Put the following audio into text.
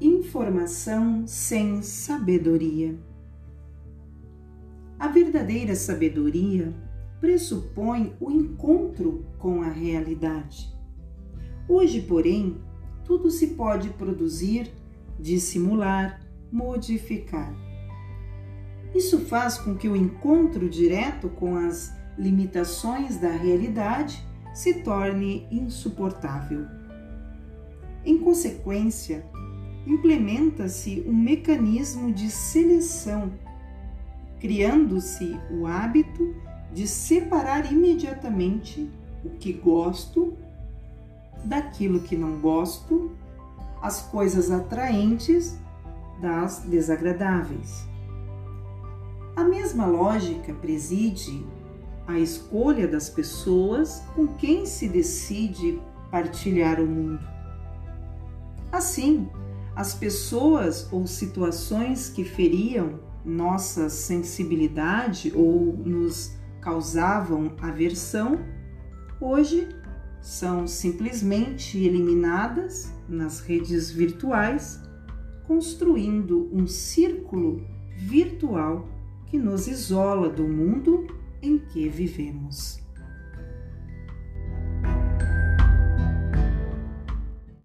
Informação sem sabedoria. A verdadeira sabedoria pressupõe o encontro com a realidade. Hoje, porém, tudo se pode produzir, dissimular, modificar. Isso faz com que o encontro direto com as limitações da realidade se torne insuportável. Em consequência, implementa-se um mecanismo de seleção, criando-se o hábito de separar imediatamente o que gosto daquilo que não gosto, as coisas atraentes das desagradáveis. A mesma lógica preside a escolha das pessoas com quem se decide partilhar o mundo. Assim, as pessoas ou situações que feriam nossa sensibilidade ou nos causavam aversão, hoje são simplesmente eliminadas nas redes virtuais, construindo um círculo virtual que nos isola do mundo em que vivemos.